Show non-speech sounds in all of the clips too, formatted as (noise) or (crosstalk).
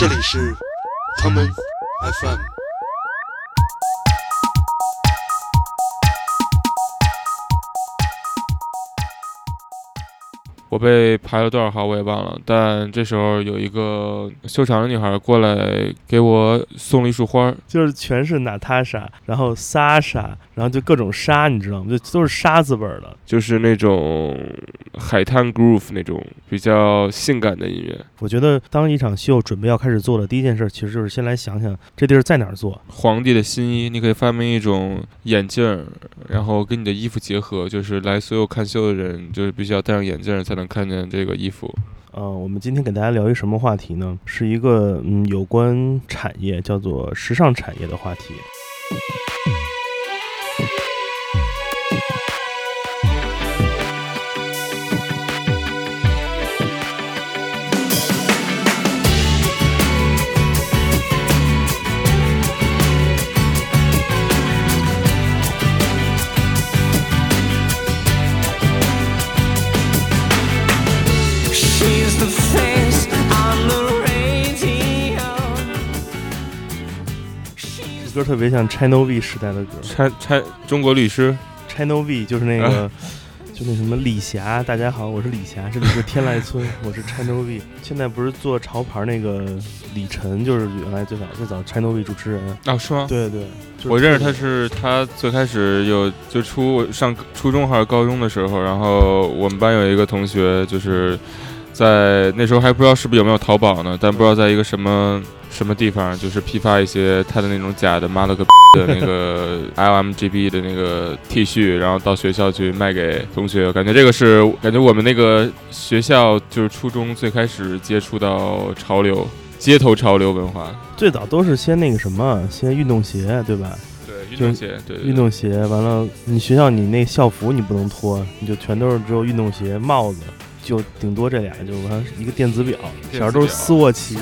这里是他们，FM。我被排了多少号我也忘了，但这时候有一个修长的女孩过来给我送了一束花，就是全是娜塔莎，然后莎莎，然后就各种沙，你知道吗？就都是沙字辈儿的，就是那种海滩 groove 那种比较性感的音乐。我觉得当一场秀准备要开始做的第一件事，其实就是先来想想这地儿在哪儿做。皇帝的新衣，你可以发明一种眼镜，然后跟你的衣服结合，就是来所有看秀的人，就是必须要戴上眼镜才能。能看见这个衣服。嗯，我们今天给大家聊一什么话题呢？是一个嗯，有关产业，叫做时尚产业的话题。歌特别像 China V 时代的歌，Ch Ch 中国律师，China V 就是那个，(laughs) 就那什么李霞，大家好，我是李霞，这里是天籁村，我是 China V。现在不是做潮牌那个李晨，就是原来最早最早 China V 主持人啊，是吗？对对，我认识他是他最开始有就初上初中还是高中的时候，然后我们班有一个同学就是在那时候还不知道是不是有没有淘宝呢，但不知道在一个什么。什么地方就是批发一些他的那种假的妈了个的那个 (laughs) LMGB 的那个 T 恤，然后到学校去卖给同学。感觉这个是感觉我们那个学校就是初中最开始接触到潮流、街头潮流文化。最早都是先那个什么，先运动鞋，对吧？对，运动鞋，对，运动鞋。完了，你学校你那校服你不能脱，你就全都是只有运动鞋、帽子，就顶多这俩，就完一个电子表，小时候都是斯沃琪。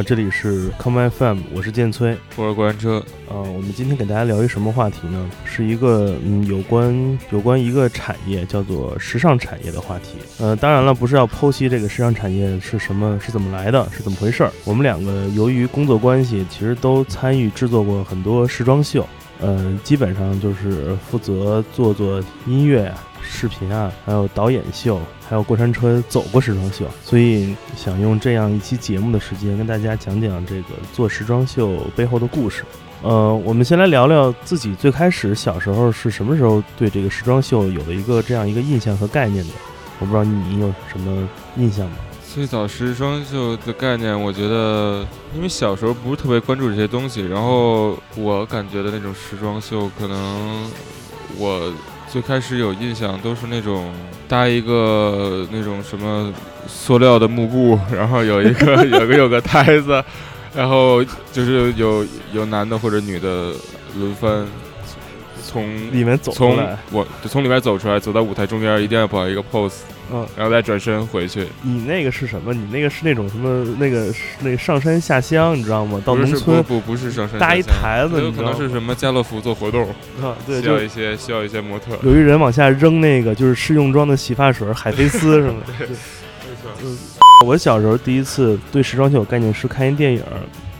呃，这里是 Come FM，我是建崔，我是过山车，呃，我们今天给大家聊一什么话题呢？是一个嗯，有关有关一个产业叫做时尚产业的话题。呃，当然了，不是要剖析这个时尚产业是什么，是怎么来的，是怎么回事儿。我们两个由于工作关系，其实都参与制作过很多时装秀，呃，基本上就是负责做做音乐啊。视频啊，还有导演秀，还有过山车走过时装秀，所以想用这样一期节目的时间跟大家讲讲这个做时装秀背后的故事。呃，我们先来聊聊自己最开始小时候是什么时候对这个时装秀有了一个这样一个印象和概念的。我不知道你有什么印象吗？最早时装秀的概念，我觉得因为小时候不是特别关注这些东西，然后我感觉的那种时装秀，可能我。最开始有印象都是那种搭一个那种什么塑料的幕布，然后有一个 (laughs) 有个有个台子，然后就是有有男的或者女的轮番。从里面走出来，我从里面走出来，走到舞台中间，一定要摆一个 pose，嗯，然后再转身回去。你那个是什么？你那个是那种什么？那个那个上山下乡，你知道吗？到农村不不是上山搭一台子，有可能是什么家乐福做活动啊？对，需要一些需要一些模特。有一人往下扔那个就是试用装的洗发水，海飞丝什么的。(laughs) 没错。我小时候第一次对时装秀有概念是看一电影，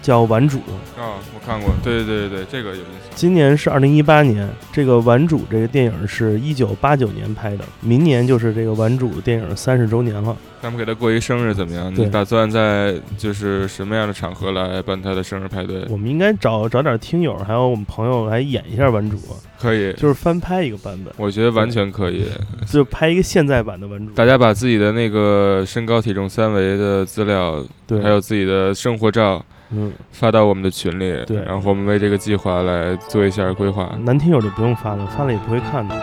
叫《顽主》。啊，我看过，对对对对对，这个有印象。今年是二零一八年，这个《顽主》这个电影是一九八九年拍的，明年就是这个《顽主》电影三十周年了。咱们给他过一生日怎么样？你打算在就是什么样的场合来办他的生日派对？我们应该找找点听友，还有我们朋友来演一下《顽主》，可以，就是翻拍一个版本，我觉得完全可以。(laughs) 就拍一个现在版的《顽主》。大家把自己的那个身高、体重、三围的资料，对，还有自己的生活照嗯，发到我们的群里，对然后我们为这个计划来做一下规划。男听友就不用发了，发了也不会看的。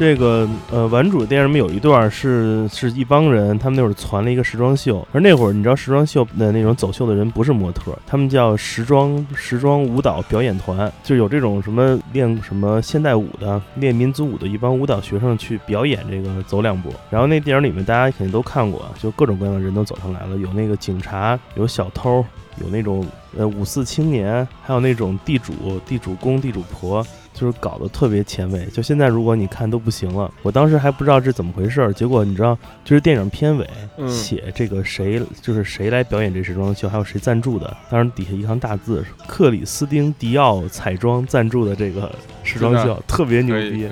这个呃，顽主电影里面有一段是是一帮人，他们那会儿攒了一个时装秀，而那会儿你知道时装秀的那种走秀的人不是模特，他们叫时装时装舞蹈表演团，就有这种什么练什么现代舞的、练民族舞的一帮舞蹈学生去表演这个走两步。然后那电影里面大家肯定都看过，就各种各样的人都走上来了，有那个警察，有小偷，有那种呃五四青年，还有那种地主、地主公、地主婆。就是搞得特别前卫，就现在如果你看都不行了。我当时还不知道这怎么回事儿，结果你知道，就是电影片尾嗯写这个谁，就是谁来表演这时装秀，还有谁赞助的。当时底下一行大字是克里斯汀迪奥彩妆赞助的这个时装秀，特别牛逼。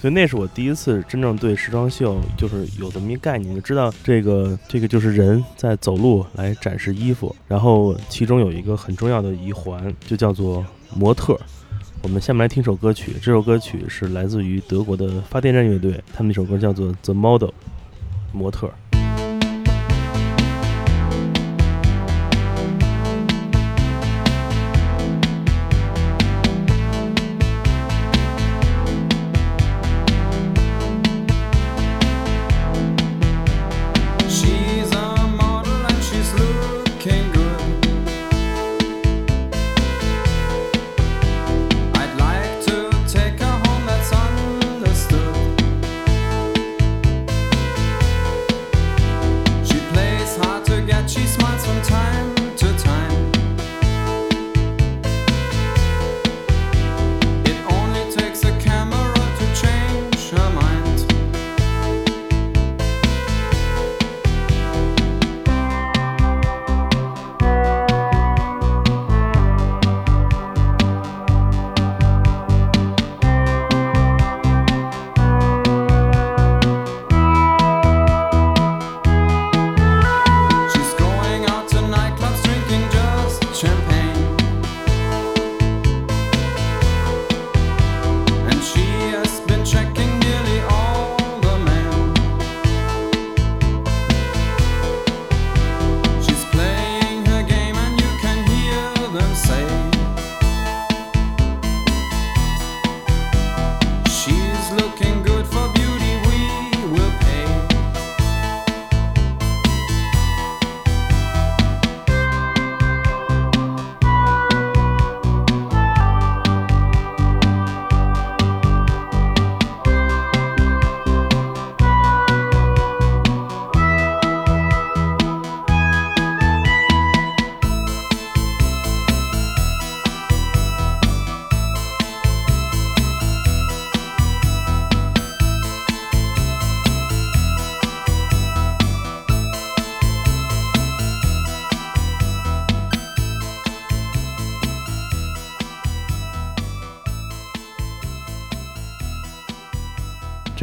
所以那是我第一次真正对时装秀就是有这么一概念，就知道这个这个就是人在走路来展示衣服，然后其中有一个很重要的一环就叫做模特。我们下面来听首歌曲，这首歌曲是来自于德国的发电站乐队，他们那首歌叫做《The Model》，模特。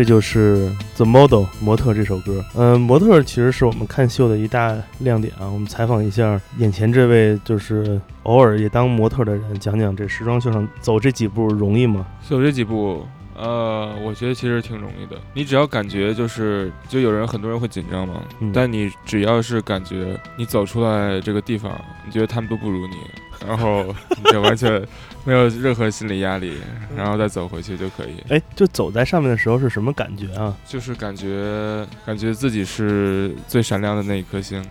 这就是《The Model》模特这首歌。嗯、模特其实是我们看秀的一大亮点啊。我们采访一下眼前这位就是偶尔也当模特的人，讲讲这时装秀上走这几步容易吗？走这几步，呃，我觉得其实挺容易的。你只要感觉就是，就有人很多人会紧张嘛，嗯但你只要是感觉你走出来这个地方，你觉得他们都不如你，然后 (laughs) 你就完全没有任何心理压力，然后再走回去就可以。哎，就走在上面的时候是什么感觉啊？就是感觉感觉自己是最闪亮的那一颗星，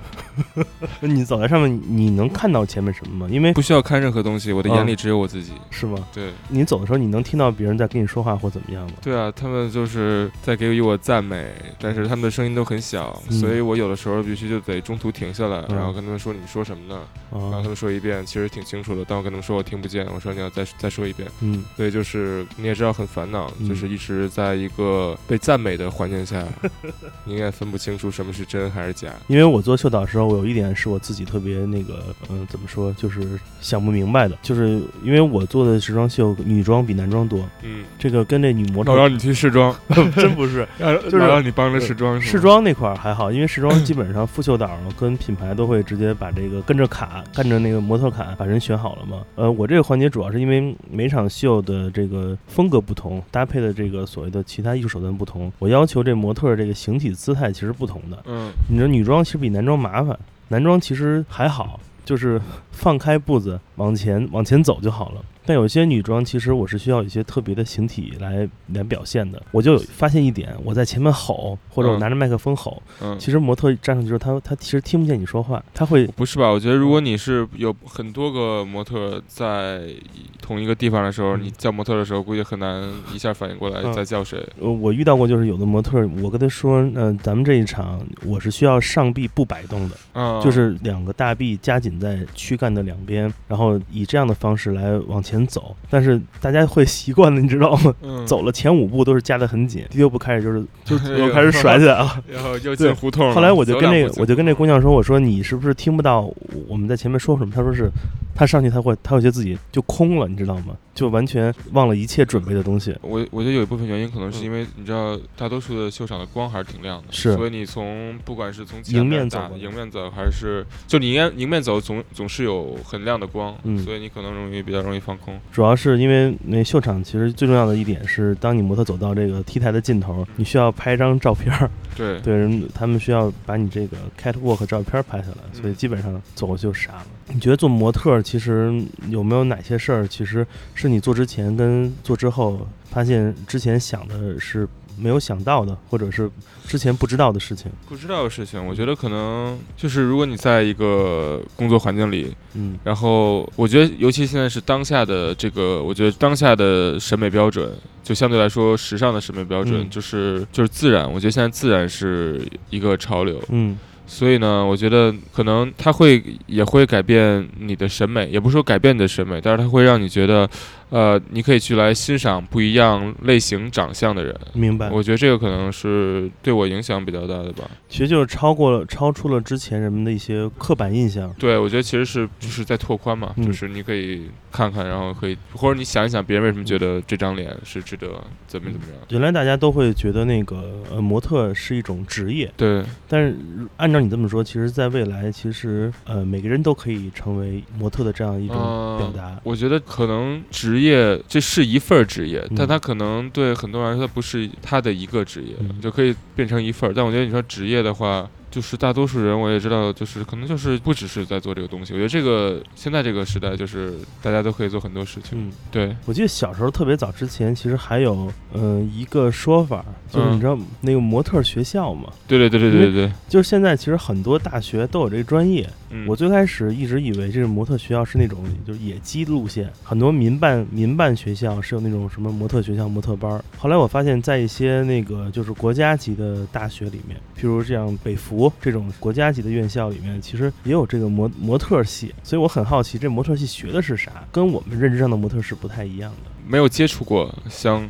(laughs) 你走在上面，你能看到前面什么吗？因为不需要看任何东西，我的眼里只有我自己。是吗？对你走的时候，你能听到别人在跟你说话或怎么样吗？对啊，他们就是在给予我赞美，但是他们的声音都很小，嗯所以我有的时候必须就得中途停下来，嗯然后跟他们说你们说什么呢？然后啊他，们说一遍，其实挺清楚的，但我跟他们说我听不见，我说你要再再说一遍。嗯，所以就是你也知道很烦恼，嗯就是一直在一个被赞美的环境下，(laughs) 你也分不清楚什么是真还是假。因为我做秀导的时候，我有一点是我自己特别那个，嗯、怎么说，就是想不明白的，就是因为我做的时装秀，女装比男装多，嗯，这个跟这女模特我让你去试装，(laughs) 真不是。(laughs) 就是让你帮着试装，试装那块儿还好，因为试装基本上副秀导跟品牌都会直接把这个跟着卡，跟着那个模特卡把人选好了嘛。呃，我这个环节主要是因为每场秀的这个风格不同，搭配的这个所谓的其他艺术手段不同，我要求这模特这个形体姿态其实不同的。嗯，你说女装其实比男装麻烦，男装其实还好，就是 (laughs) 放开步子往前往前走就好了。但有些女装其实我是需要一些特别的形体来来表现的。我就发现一点，我在前面吼，或者我嗯拿着麦克风吼，嗯，其实模特站上去之后，他他其实听不见你说话，他会不是吧？我觉得如果你是有很多个模特在同一个地方的时候，嗯你叫模特的时候，估计很难一下反应过来嗯在叫谁。呃，我遇到过，就是有的模特，我跟他说，嗯、咱们这一场我是需要上臂不摆动的，啊，就是两个大臂夹紧在躯干的两边，然后以这样的方式来往前走。但是大家会习惯的，你知道吗？嗯走了前五步都是夹得很紧，第六步开始就是 (laughs) 就又开始甩起来了。(laughs) 然后又对进胡同。后来我就跟那个我就跟那姑娘说，我说你是不是听不到我们在前面说什么？她说是，她上去她会她会觉得自己就空了，你知道吗？就完全忘了一切准备的东西。我我觉得有一部分原因可能是嗯。因为你知道，大多数的秀场的光还是挺亮的，是。所以你从不管是从前迎面走迎面走，还是就你迎面迎面走总总是有很亮的光，嗯。所以你可能容易比较容易放空。主要是因为那秀场其实最重要的一点是，当你模特走到这个 T 台的尽头，你需要拍一张照片儿，(laughs) 对，对人他们需要把你这个 catwalk 照片拍下来，所以嗯。基本上走过去就傻了。你觉得做模特儿其实有没有哪些事儿，其实是你做之前跟做之后发现之前想的是没有想到的，或者是之前不知道的事情？不知道的事情，我觉得可能就是如果你在一个工作环境里，嗯然后我觉得尤其现在是当下的这个，我觉得当下的审美标准，就相对来说时尚的审美标准，嗯就是就是自然。我觉得现在自然是一个潮流，嗯所以呢，我觉得可能它会也会改变你的审美，也不是说改变你的审美，但是它会让你觉得，呃，你可以去来欣赏不一样类型长相的人。明白。我觉得这个可能是对我影响比较大的吧。其实就是超过了超出了之前人们的一些刻板印象。对，我觉得其实是就是在拓宽嘛，嗯就是你可以看看，然后可以或者你想一想别人为什么觉得这张脸是值得怎么怎么样。原来大家都会觉得那个呃模特是一种职业，对，但是按照你这么说，其实在未来，其实呃每个人都可以成为模特的这样一种嗯表达。我觉得可能职业这是一份职业，嗯但它可能对很多人来说，它不是他的一个职业，嗯就可以变成一份儿。但我觉得你说职业的话，就是大多数人我也知道，就是可能就是不只是在做这个东西。我觉得这个现在这个时代，就是大家都可以做很多事情。嗯，对，我记得小时候特别早之前，其实还有嗯、呃一个说法，就是嗯你知道那个模特学校嘛，对对对对对对对，就是现在其实很多大学都有这个专业。嗯，我最开始一直以为这个模特学校是那种就是野鸡路线，很多民办民办学校是有那种什么模特学校、模特班儿。后来我发现，在一些那个就是国家级的大学里面，譬如这样北服这种国家级的院校里面，其实也有这个模模特系。所以我很好奇，这模特系学的是啥？跟我们认知上的模特是不太一样的。没有接触过像，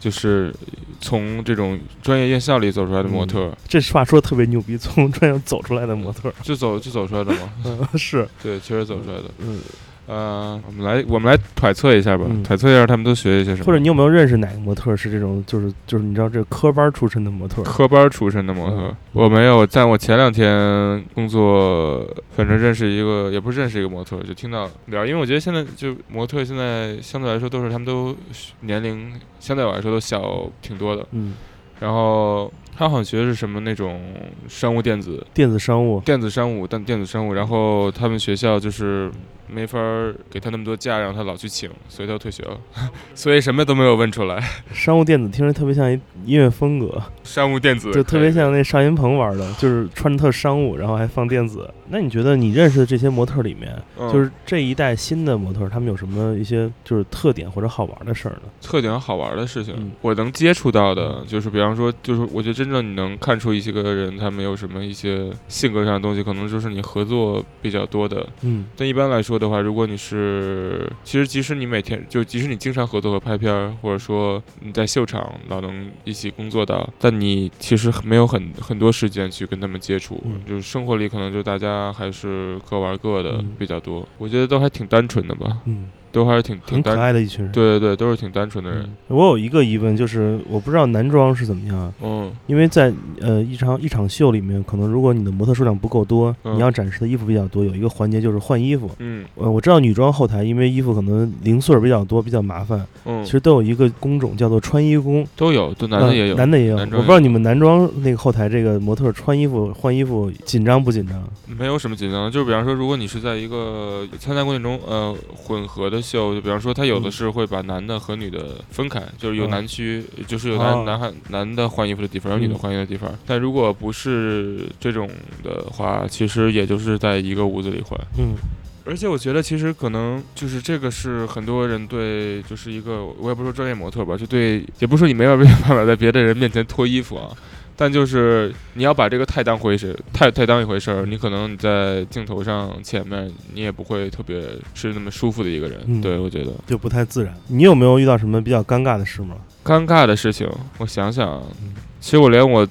就是从这种专业院校里走出来的模特，这话说的特别牛逼，从专业走出来的模特，就走就走出来的吗。嗯，(laughs) 是，对，确实走出来的。嗯呃，我们来我们来揣测一下吧，嗯揣测一下他们都学一些什么。或者你有没有认识哪个模特是这种，就是就是你知道这科班出身的模特？科班出身的模特嗯，我没有。在我前两天工作，反正认识一个，也不是认识一个模特，就听到聊。因为我觉得现在就模特现在相对来说都是他们都年龄相对我来说都小挺多的。嗯，然后他好像学的是什么那种商务电子，电子商务，电子商务，但电子商务。然后他们学校就是没法儿给他那么多假，让他老去请，所以他要退学了。(laughs) 所以什么都没有问出来。商务电子听着特别像一音乐风格，商务电子就特别像那邵云鹏玩的，就是穿着特商务，然后还放电子。那你觉得你认识的这些模特里面，嗯就是这一代新的模特，他们有什么一些就是特点或者好玩的事儿呢？特点好玩的事情，嗯我能接触到的，就是比方说，就是我觉得真正你能看出一些个人他没有什么一些性格上的东西，可能就是你合作比较多的。嗯但一般来说的话，如果你是，其实即使你每天就即使你经常合作和拍片儿，或者说你在秀场老能一起工作到，但你其实没有很很多时间去跟他们接触，嗯就是生活里可能就大家还是各玩各的嗯比较多。我觉得都还挺单纯的吧，嗯，都还是挺挺可，爱的一群人。对对对，都是挺单纯的人。嗯，我有一个疑问，就是我不知道男装是怎么样啊，嗯因为在呃一场一场秀里面，可能如果你的模特数量不够多，嗯你要展示的衣服比较多，有一个环节就是换衣服。嗯呃，我知道女装后台因为衣服可能零碎儿比较多，比较麻烦，嗯，其实都有一个工种叫做穿衣工，都有，都男的呃也有，男的也有。我不知道你们男装那个后台这个模特穿衣服换衣服紧张不紧张？没有什么紧张，就是比方说，如果你是在一个参加过程中呃混合的秀，就比方说他有的嗯。是会把男的和女的分开，就是有嗯。男区，就是有男、哦。男孩男的换衣服的地方，有女的嗯。换衣服的地方。但如果不是这种的话，其实也就是在一个屋子里换。嗯。而且我觉得，其实可能就是这个是很多人对，就是一个我也不说专业模特吧，就对，也不是说你没有办法在别的人面前脱衣服啊，但就是你要把这个太当回事，太太当一回事儿，你可能你在镜头上前面，你也不会特别是那么舒服的一个人。嗯对我觉得就不太自然。你有没有遇到什么比较尴尬的事吗？尴尬的事情，我想想其实我连我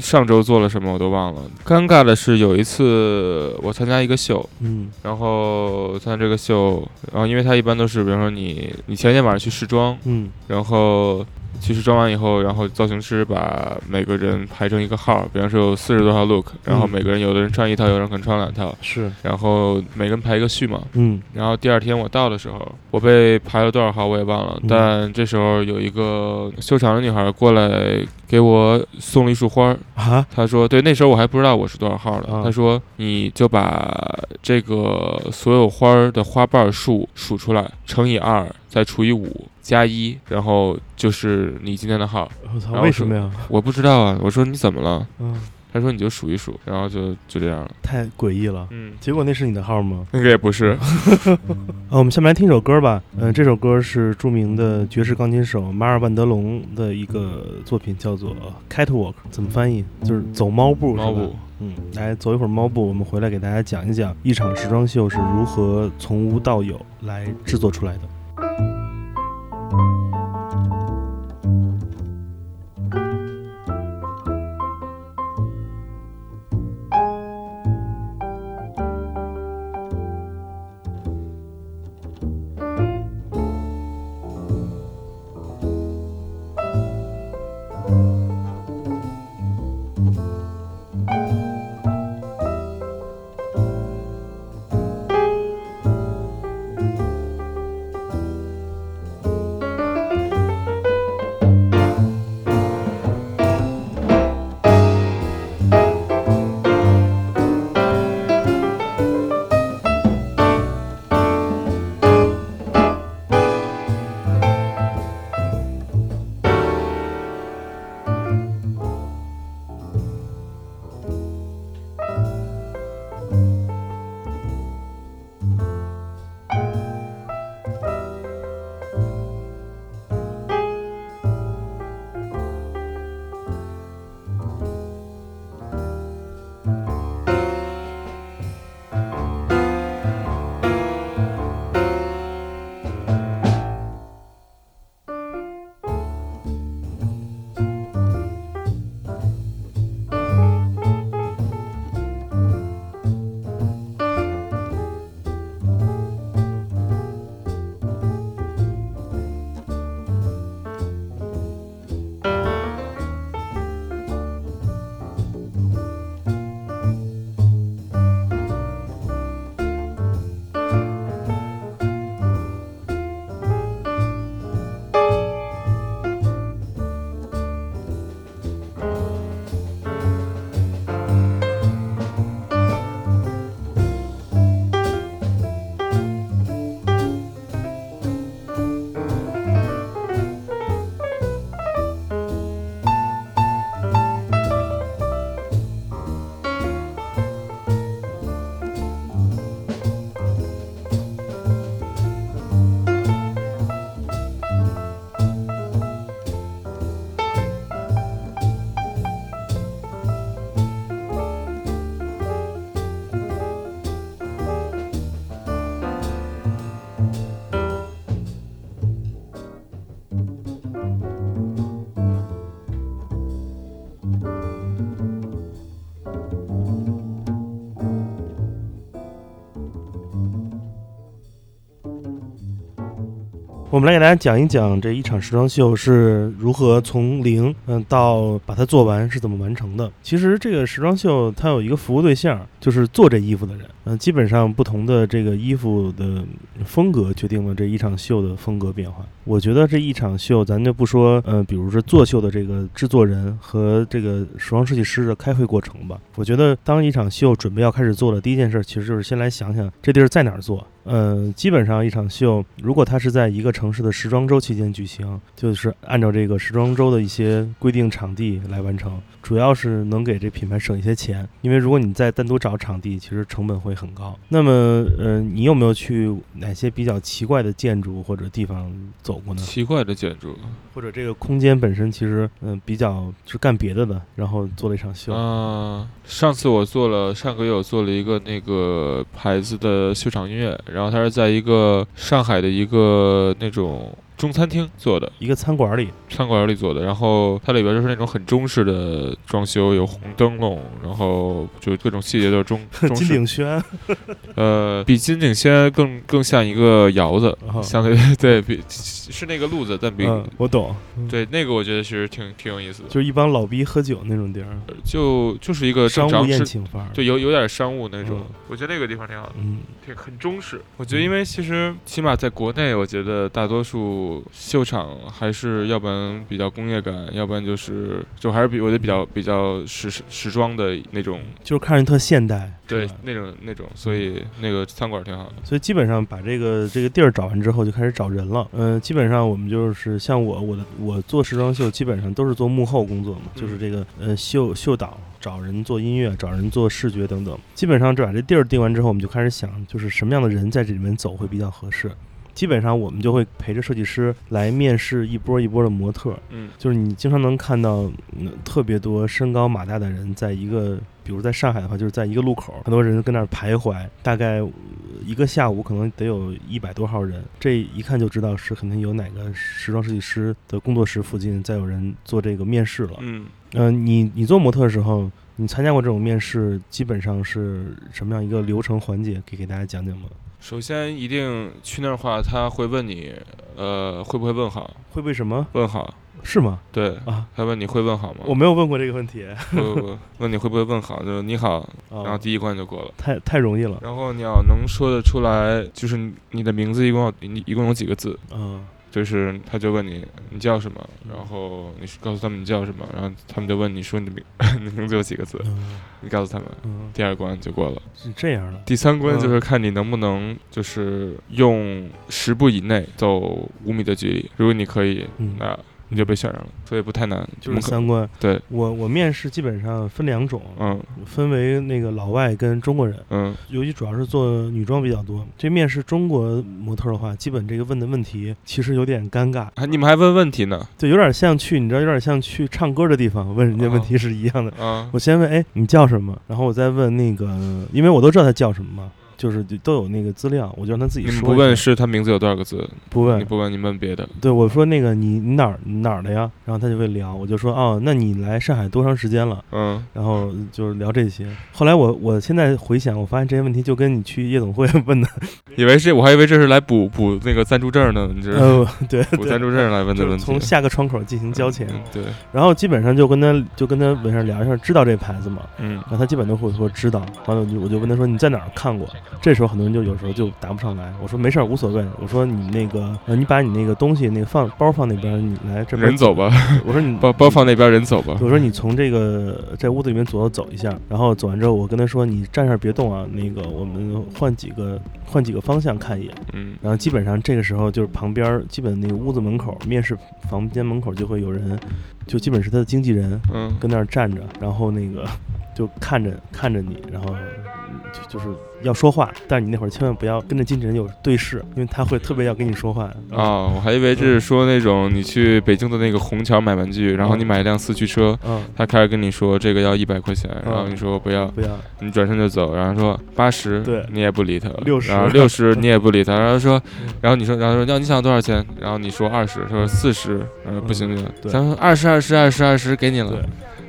上周做了什么我都忘了。尴尬的是有一次我参加一个秀，嗯然后参加这个秀，然后因为他一般都是，比如说你你前一天晚上去试妆，嗯然后去试妆完以后，然后造型师把每个人排成一个号，比方说有四十多号 look，然后嗯每个人有的人穿一套，有的人可能穿两套，是。然后每个人排一个序嘛。嗯。然后第二天我到的时候，我被排了多少号我也忘了，嗯。但这时候有一个修长的女孩过来给我送了一束花儿，啊她说：“对，那时候我还不知道我是多少号的。啊她说：“你就把这个所有花儿的花瓣数数出来，乘以二，再除以五，加一，然后就是你今天的号。我操然，后为什么呀？”我不知道啊，我说你怎么了？嗯，她说你就数一数，然后就就这样了。太诡异了。嗯，结果那是你的号吗？那个也不是，啊，(laughs) 我们下面来听首歌吧。嗯、这首歌是著名的爵士钢琴手马尔万德龙的一个作品，叫做《Catwalk》，怎么翻译？就是走猫步，猫步。嗯，来走一会儿猫步，我们回来给大家讲一讲一场时装秀是如何从无到有来制作出来的。我们来给大家讲一讲这一场时装秀是如何从零嗯到把它做完是怎么完成的。其实这个时装秀它有一个服务对象，就是做这衣服的人。嗯、基本上不同的这个衣服的风格决定了这一场秀的风格变化。我觉得这一场秀，咱就不说，呃，比如说做秀的这个制作人和这个时装设计师的开会过程吧。我觉得当一场秀准备要开始做的第一件事，其实就是先来想想这地儿在哪儿做。呃，基本上一场秀，如果它是在一个城市的时装周期间举行，就是按照这个时装周的一些规定场地来完成，主要是能给这品牌省一些钱。因为如果你再单独找场地，其实成本会很高。那么，呃，你有没有去哪些比较奇怪的建筑或者地方走过呢？奇怪的建筑或者这个空间本身其实，嗯、比较是干别的的，然后做了一场秀。啊、上次我做了，上个月我做了一个那个牌子的秀场音乐，然后他是在一个上海的一个那种中餐厅做的，一个餐馆里，餐馆里做的，然后它里边就是那种很中式的装修，有红灯笼，然后就各种细节都是中 (laughs) 中金式，鼎轩，呃，比金鼎轩更更像一个窑子，哦相对对比是那个路子，但比、嗯，我懂，对那个我觉得其实挺挺有意思的，就是一帮老逼喝酒那种地儿，就就是一个商务宴请范儿。就有有点商务那种，嗯。我觉得那个地方挺好的，嗯，挺很中式。我觉得，因为其实起码在国内，我觉得大多数秀场还是要不然比较工业感，要不然就是就还是比我觉得比较比较时时装的那种，就是看着特现代，对那种那种，所以那个餐馆挺好的。所以基本上把这个这个地儿找完之后，就开始找人了。嗯、基本上我们就是像我我的我做时装秀，基本上都是做幕后工作嘛，嗯就是这个呃秀秀导找人做音乐，找人做视觉等等。基本上这把这地儿定完之后，我们就开始想，就是什么样的人在这里面走会比较合适。基本上我们就会陪着设计师来面试一波一波的模特，嗯就是你经常能看到、嗯、特别多身高马大的人在一个，比如在上海的话，就是在一个路口，很多人跟那儿徘徊，大概呃一个下午可能得有一百多号人，这一看就知道是肯定有哪个时装设计师的工作室附近在有人做这个面试了。嗯，嗯、你你做模特的时候，你参加过这种面试，基本上是什么样一个流程环节？可以给大家讲讲吗？首先一定去那儿的话，他会问你，呃，会不会问好？会不会什么？问好，是吗？对，啊，他问你会问好吗？我没有问过这个问题。不不不，(laughs) 问你会不会问好，就是你好，然后啊，第一关就过了。太太容易了。然后你要能说得出来，就是你你的名字一共要你一共有几个字，嗯就是他就问你你叫什么，然后你告诉他们你叫什么，然后他们就问你说你的名 (laughs) 你的名字有几个字，嗯。你告诉他们，嗯，第二关就过了。是这样的。第三关嗯就是看你能不能就是用十步以内走五米的距离，如果你可以，嗯。那你就被选上了，所以不太难。就是三观。对，我我面试基本上分两种，嗯分为那个老外跟中国人，嗯尤其主要是做女装比较多。这面试中国模特的话，基本这个问的问题其实有点尴尬，还你们还问问题呢？对有点像去，你知道，有点像去唱歌的地方问人家问题是一样的。啊我先问，哎，你叫什么？然后我再问那个，因为我都知道他叫什么嘛，就是都有那个资料，我就让他自己说。不问是他名字有多少个字，不问你，不问你问别的。对，我说那个你你哪儿你哪儿的呀？然后他就会聊，我就说哦，那你来上海多长时间了？嗯，然后就是聊这些。后来我我现在回想，我发现这些问题就跟你去夜总会 (laughs) 问的，(laughs) 以为是我还以为这是来补补那个暂住证呢，你这是呃，对 (laughs) 补暂住，证来问的就是问题。从下个窗口进行交钱。嗯对，然后基本上就跟他就跟他问上聊一下，知道这牌子吗？嗯然后他基本都会说知道。完了我就我就问他说你在哪儿看过？这时候很多人就有时候就答不上来。我说没事儿，无所谓。我说你那个呃，你把你那个东西那个放包放那边，你来这边人走。吧，(laughs) 我说你包包放那边，人走吧。我说你从这个在屋子里面左右走一下，然后走完之后，我跟他说你站这儿别动啊，那个我们换几个换几个方向看一眼。嗯然后基本上这个时候就是旁边基本那个屋子门口面试房间门口就会有人，就基本是他的经纪人嗯跟那儿站着，然后那个就看着看着你，然后嗯就就是要说话，但是你那会儿千万不要跟着经纪人有对视，因为他会特别要跟你说话。啊，我还以为这是说那种你去北京的那个虹桥买玩具，然后你买一辆四驱车，嗯，他开始跟你说这个要一百块钱，然后你说不要，不要，你转身就走，然后说八十，对你也不理他，六十然后六十你也不理他，然后说嗯，然后你说，然后说要你想多少钱，然后你说二十，他说四十，呃不行就，对。他说二十二十二十二十给你了对，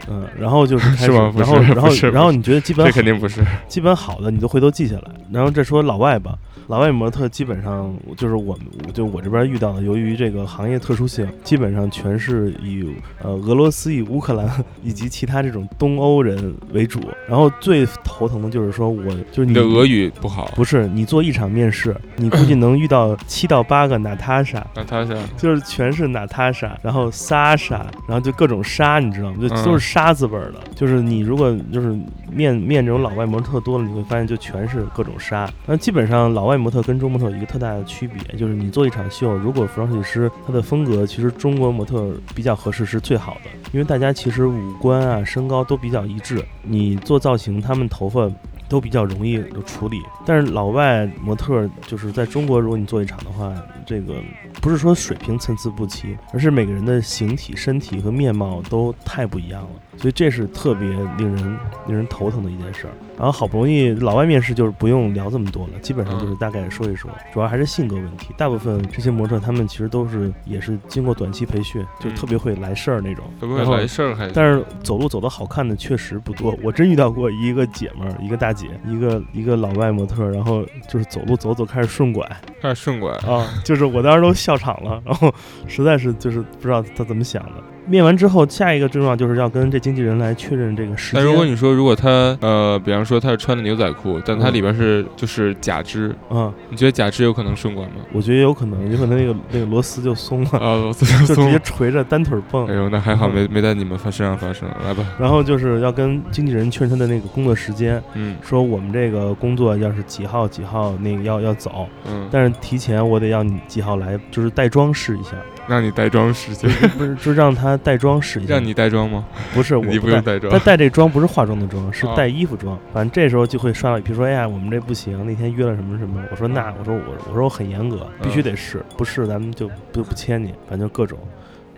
嗯，然后就是 (laughs) 开始，是然后然后然后你觉得基本这肯定不是。基本好的你都回头记下来。然后再说老外吧，老外模特基本上就是我们就我这边遇到的，由于这个行业特殊性，基本上全是以呃俄罗斯、以乌克兰以及其他这种东欧人为主。然后最头疼的就是说我就是你你的俄语不好，不是你做一场面试，你估计能遇到七到八个娜塔莎。娜塔莎就是全是娜塔莎，然后莎莎，然后就各种莎，你知道吗？就嗯都是沙字辈儿的。就是你如果就是面面这种老外模特多了，你会发现就全是各种莎。那基本上老外模特跟中模特有一个特大的区别，就是你做一场秀，如果服装设计师他的风格其实中国模特比较合适是最好的，因为大家其实五官啊、身高都比较一致，你做造型，他们头发。都比较容易有处理，但是老外模特就是在中国，如果你做一场的话，这个不是说水平参差不齐，而是每个人的形体、身体和面貌都太不一样了，所以这是特别令人令人头疼的一件事儿。然后好不容易老外面试就是不用聊这么多了，基本上就是大概说一说，主要还是性格问题。大部分这些模特他们其实都是也是经过短期培训，就特别会来事儿那种。特别会来事儿还？但是走路走得好看的确实不多，我真遇到过一个姐们儿，一个大姐，一个一个老外模特，然后就是走路走走开始顺拐开始顺拐，啊，就是我当时都笑场了，然后实在是就是不知道她怎么想的。面完之后，下一个症状就是要跟这经纪人来确认这个时间。那如果你说如果他呃，比方说他是穿的牛仔裤，但他嗯里边是就是假肢，嗯，你觉得假肢有可能顺管吗？我觉得有可能，有可能那个那个螺丝就松了，啊，(laughs) 螺丝就直接。垂着单腿儿蹦哎。呦，那还好嗯没没在你们发身上发生。来吧，然后就是要跟经纪人确认他的那个工作时间，嗯说我们这个工作要是几号几号那个要要走，嗯，但是提前我得要你几号来，就是带妆试一下，让你带妆时间，不是，就让他带妆试一下。让你带妆吗？不是我你不带用带妆他。带这妆不是化妆的妆，是啊带衣服妆。反正这时候就会刷到，比如说，哎呀，我们这不行，那天约了什么什么。我说那，我说我我说我很严格，必须得试，不试咱们就不不签你，反正就各种。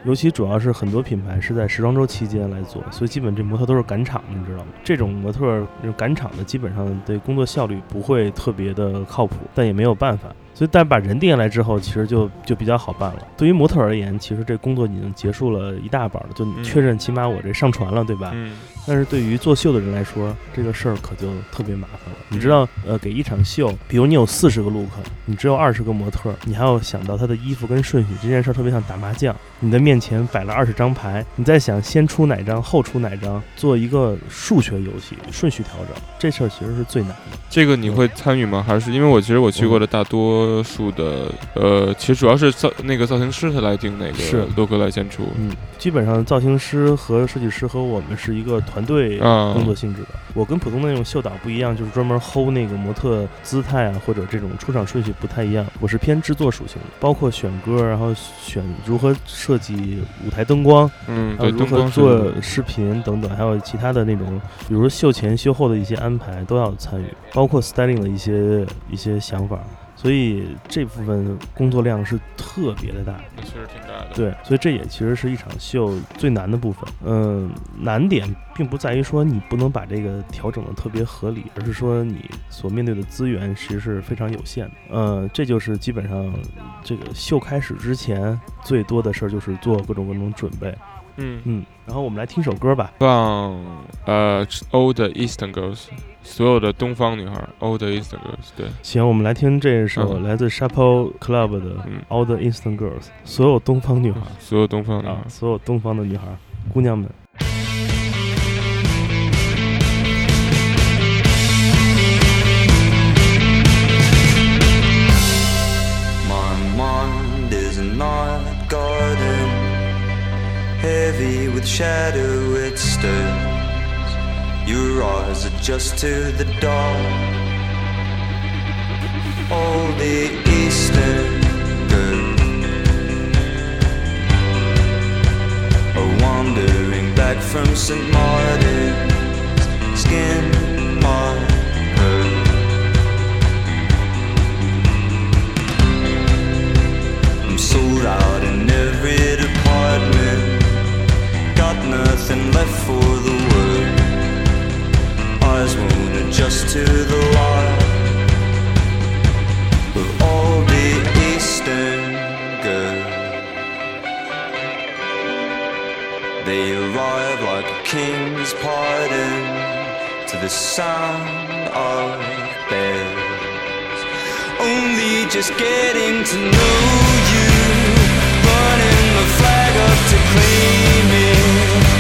尤其主要是很多品牌是在时装周期间来做，所以基本这模特都是赶场的，你知道吗？这种模特赶场的，基本上对工作效率不会特别的靠谱，但也没有办法。所以，但把人定下来之后，其实就就比较好办了。对于模特而言，其实这工作已经结束了一大半了，就你确认起码我这上传了，对吧？嗯但是对于做秀的人来说，这个事儿可就特别麻烦了。你知道，呃，给一场秀，比如你有四十个 look，你只有二十个模特，你还要想到他的衣服跟顺序，这件事儿特别像打麻将。你的面前摆了二十张牌，你在想先出哪张，后出哪张，做一个数学游戏，顺序调整，这事儿其实是最难的。这个你会参与吗？还是因为我其实我去过的大多数的呃，其实主要是造那个造型师他来定哪个 look 来先出嗯，基本上造型师和设计师和我们是一个团队啊工作性质的。我跟普通的那种秀导不一样，就是专门 hold 那个模特姿态啊，或者这种出场顺序不太一样。我是偏制作属性的，包括选歌，然后选如何设计舞台灯光，嗯，对，还有如何做视频等等，还有其他的那种，比如说秀前秀后的一些安排都要参与，包括 styling 的一些一些想法。所以这部分工作量是特别的大。那确实挺大的。对，所以这也其实是一场秀最难的部分。嗯，难点并不在于说你不能把这个调整的特别合理，而是说你所面对的资源其实是非常有限的。嗯，这就是基本上这个秀开始之前最多的事儿就是做各种各种准备。嗯，嗯，然后我们来听首歌吧。放呃 Old Eastern Girls，所有的东方女孩，Old Eastern Girls，对，行，我们来听这首嗯来自 Chappell Club 的嗯《All the Instant Girls》，所有东方女孩所有东方女孩啊，。所有东方的女孩姑娘们。My mind is a night garden, heavy with shadow it stirs. Your eyes adjust to the dark. All the eastern girls are wandering back from St. Martin's. Skin my. I'm sold out in every left for the world. Eyes won't adjust to the light of all the Eastern girls. They arrive like a king's pardon to the sound of bells. Only just getting to know you, burning the flag up to claim it.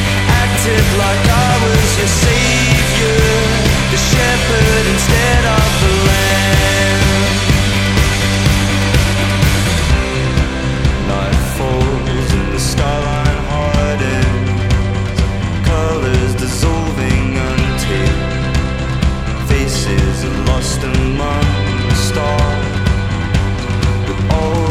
Like I was your savior, the shepherd instead of the lamb. The skyline hardens, colors dissolving until faces are lost among the stars. With all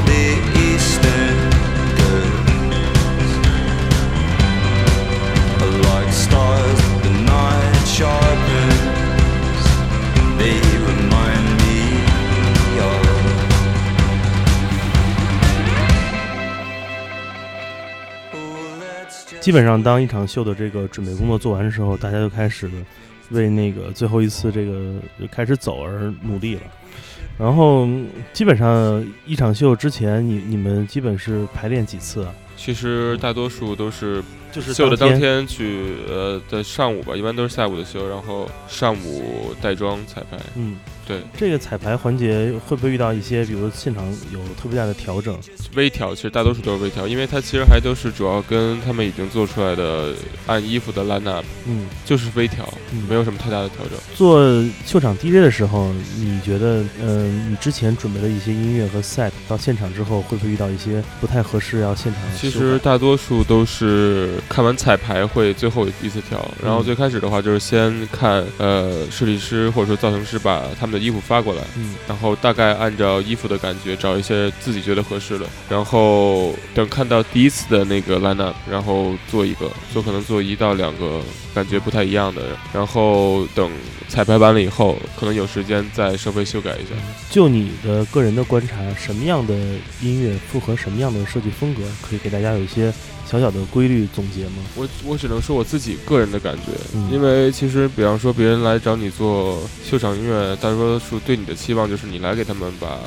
基本上，当一场秀的这个准备工作做完的时候，大家就开始为那个最后一次这个开始走而努力了。然后，嗯基本上一场秀之前，你你们基本是排练几次啊？其实大多数都是就是秀的当天，天去，呃，在上午吧，一般都是下午的秀，然后上午带妆彩排。嗯，对，这个彩排环节会不会遇到一些，比如现场有特别大的调整？微调其实大多数都是微调，因为它其实还都是主要跟他们已经做出来的按衣服的 line up 嗯，就是微调，嗯。没有什么太大的调整。做秀场 DJ 的时候，你觉得，嗯、你之前准备的一些音乐和 set 到现场之后，会不会遇到一些不太合适要现场其实大多数都是看完彩排会最后一次调，然后嗯。最开始的话就是先看呃设计师或者说造型师把他们的衣服发过来，嗯然后大概按照衣服的感觉找一些自己觉得合适的，然后等看到第一次的那个 line up，然后做一个，做可能做一到两个感觉不太一样的，然后等彩排完了以后，可能有时间再稍微修改一下。就你的个人的观察，什么样的音乐符合什么样的设计风格，可以给大家有一些小小的规律总结吗？我我只能说我自己个人的感觉，嗯因为其实比方说别人来找你做秀场音乐，大多数对你的期望就是你来给他们把。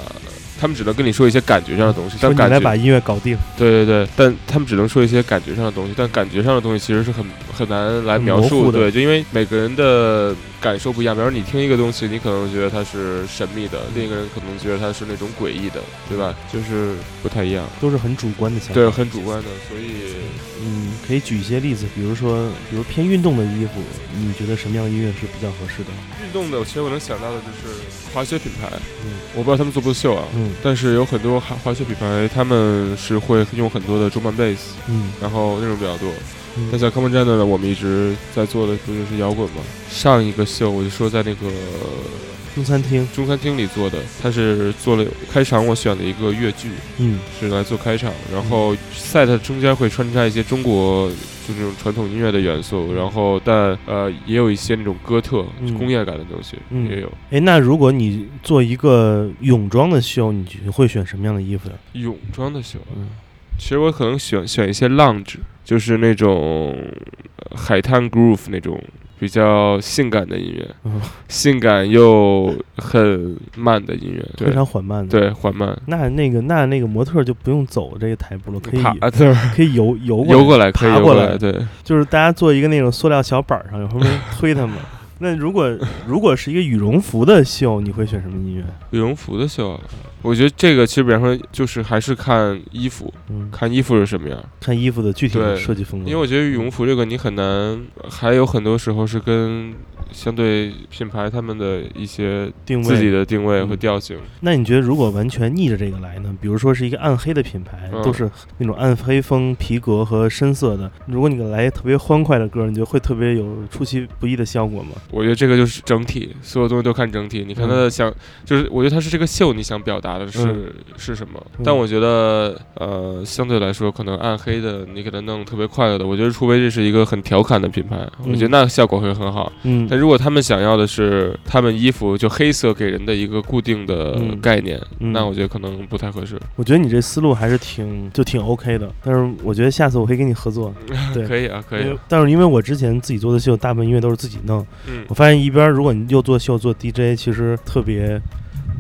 他们只能跟你说一些感觉上的东西，但感觉来把音乐搞定，对对对，但他们只能说一些感觉上的东西，但感觉上的东西其实是很很难来描述对，就因为每个人的感受不一样。比方说你听一个东西，你可能觉得它是神秘的，另一个人可能觉得它是那种诡异的，对吧？就是不太一样，都是很主观的想法。对，很主观的。所以嗯，可以举一些例子，比如说，比如偏运动的衣服，你觉得什么样的音乐是比较合适的？运动的，其实我能想到的就是滑雪品牌，嗯我不知道他们做不做秀啊。嗯但是有很多滑滑雪品牌，他们是会用很多的中慢贝斯，嗯然后那种比较多。嗯那像 Common 站呢，我们一直在做的不就是摇滚吗？上一个秀我就说在那个中餐厅，中餐厅里做的，他是做了开场，我选了一个越剧，嗯。是来做开场，然后 set 中间会穿插一些中国就那种传统音乐的元素，然后但呃也有一些那种哥特、嗯。工业感的东西、嗯。也有。哎，那如果你做一个泳装的秀，你觉会选什么样的衣服呀？泳装的秀啊，嗯。其实我可能选选一些 lounge，就是那种呃海滩 groove 那种比较性感的音乐，嗯性感又很慢的音乐，(laughs) 非常缓慢的。。对缓慢。那那个那那个模特就不用走这个台步了，可以啊，(laughs) 对，可以游游游过来可以爬过来，对，就是大家做一个那种塑料小板儿上，有后面推他们。那如果 (laughs) 如果是一个羽绒服的秀，你会选什么音乐？羽绒服的秀啊，我觉得这个其实比方说就是还是看衣服，嗯，看衣服是什么样，看衣服的具体的设计风格。因为我觉得羽绒服这个你很难，还有很多时候是跟相对品牌他们的一些定位自己的定位和嗯调性。那你觉得如果完全逆着这个来呢？比如说是一个暗黑的品牌，嗯都是那种暗黑风、皮革和深色的。如果你来特别欢快的歌，你觉得会特别有出其不意的效果吗？我觉得这个就是整体，所有东西都看整体。你看他的想，就是我觉得他是这个秀你想表达的是、嗯是什么？嗯但我觉得呃，相对来说，可能暗黑的你给他弄特别快乐的，我觉得除非这是一个很调侃的品牌，我觉得那效果会很好。嗯但如果他们想要的是他们衣服就黑色给人的一个固定的嗯概念，嗯那我觉得可能不太合适。我觉得你这思路还是挺就挺 OK 的，但是我觉得下次我可以跟你合作。对 (laughs) 可以啊，可以啊，但是因为我之前自己做的秀，大部分音乐都是自己弄，嗯我发现一边如果你又做秀做 DJ，其实特别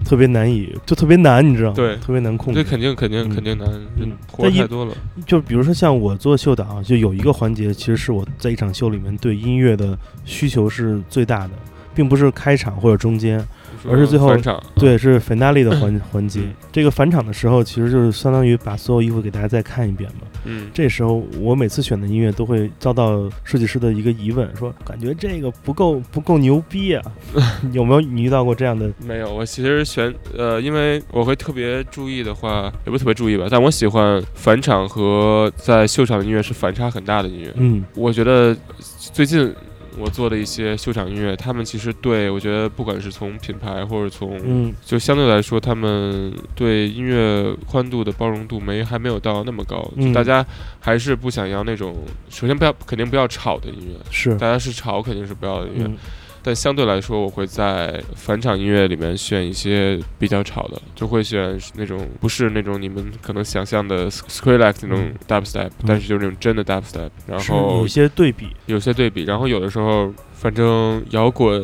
特别难以，就特别难，你知道吗？对特别难控制。这肯定肯定嗯肯定难，嗯活太多了。就比如说像我做秀导，就有一个环节，其实是我在一场秀里面对音乐的需求是最大的，并不是开场或者中间，而是最后返场，对，是 finale 的环 (clears throat) 环节嗯。这个返场的时候，其实就是相当于把所有衣服给大家再看一遍嘛。嗯，这时候我每次选的音乐都会遭到设计师的一个疑问，说感觉这个不够不够牛逼啊！(laughs) 有没有你遇到过这样的？没有，我其实选呃，因为我会特别注意的话，也不是特别注意吧，但我喜欢返场和在秀场的音乐是反差很大的音乐。嗯我觉得最近我做的一些秀场音乐，他们其实对我觉得不管是从品牌或者从嗯。就相对来说，他们对音乐宽度的包容度没还没有到那么高，嗯。就大家还是不想要那种，首先不要肯定不要吵的音乐，是。大家是吵肯定是不要的音乐，嗯但相对来说，我会在返场音乐里面选一些比较吵的，就会选那种不是那种你们可能想象的 Skrillex 那种嗯。dubstep，、但是就是那种真的 dubstep，然后有一些对比，有些对比，然后有的时候反正摇滚，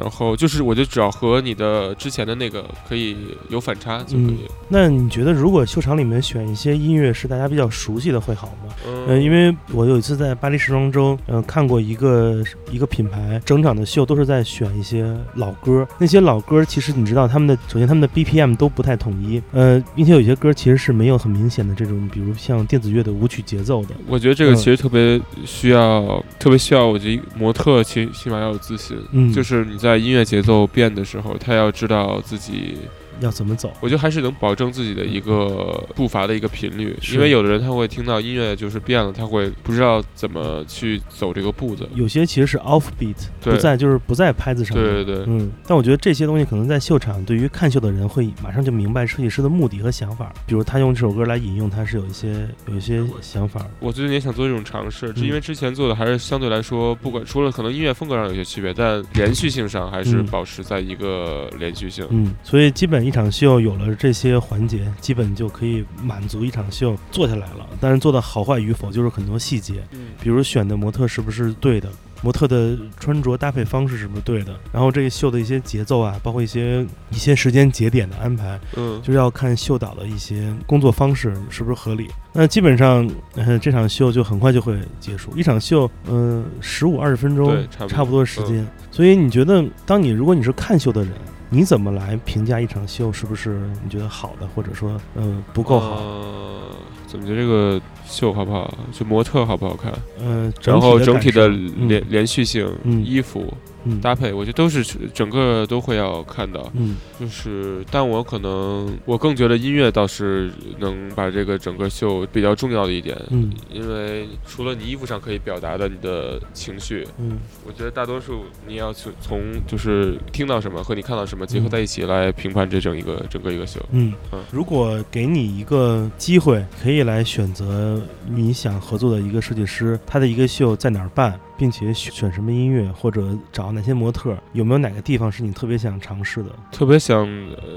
然后就是我就只要和你的之前的那个可以有反差就可以。那你觉得如果秀场里面选一些音乐是大家比较熟悉的会好吗？嗯呃，因为我有一次在巴黎时装周，呃，看过一个一个品牌整场的秀都是在选一些老歌，那些老歌其实你知道他们的，首先他们的 BPM 都不太统一，呃，并且有些歌其实是没有很明显的这种，比如像电子乐的舞曲节奏的，我觉得这个嗯其实特别需要，特别需要，我觉得模特起起码要有自信，嗯，就是你在音乐节奏变的时候，他要知道自己，要怎么走，我觉得还是能保证自己的一个步伐的一个频率，因为有的人他会听到音乐就是变了，他会不知道怎么去走这个步子。有些其实是 off beat，对不在就是不在拍子上，对对对，嗯，但我觉得这些东西可能在秀场，对于看秀的人会马上就明白设计师的目的和想法。比如他用这首歌来引用，他是有一些有一些想法。我最近也想做这种尝试，嗯因为之前做的还是相对来说，不管除了可能音乐风格上有些区别，但连续性上还是嗯保持在一个连续性。嗯，所以基本一场秀有了这些环节，基本就可以满足一场秀做下来了。但是做的好坏与否，就是很多细节，嗯比如选的模特是不是对的。模特的穿着搭配方式是不是对的？然后这个秀的一些节奏啊，包括一些一些时间节点的安排，嗯，就是要看秀导的一些工作方式是不是合理。那基本上，呃，这场秀就很快就会结束。一场秀，嗯、1十五二十分钟，差不多差不多时间。所以你觉得，当你如果你是看秀的人，你怎么来评价一场秀是不是你觉得好的，或者说，嗯、不够好？呃怎么觉得这个秀好不好？就模特好不好看？嗯、然后整整体的连连续性、嗯衣服嗯。搭配，我觉得都是整个都会要看到。嗯。就是，但我可能我更觉得音乐倒是能把这个整个秀比较重要的一点，嗯。因为除了你衣服上可以表达的你的情绪，嗯。我觉得大多数你要去从就是听到什么和你看到什么结合在一起来评判这整一个整个一个秀。嗯。嗯，如果给你一个机会，可以来选择你想合作的一个设计师，他的一个秀在哪儿办，并且选什么音乐，或者找哪些模特，有没有哪个地方是你特别想尝试的？特别想，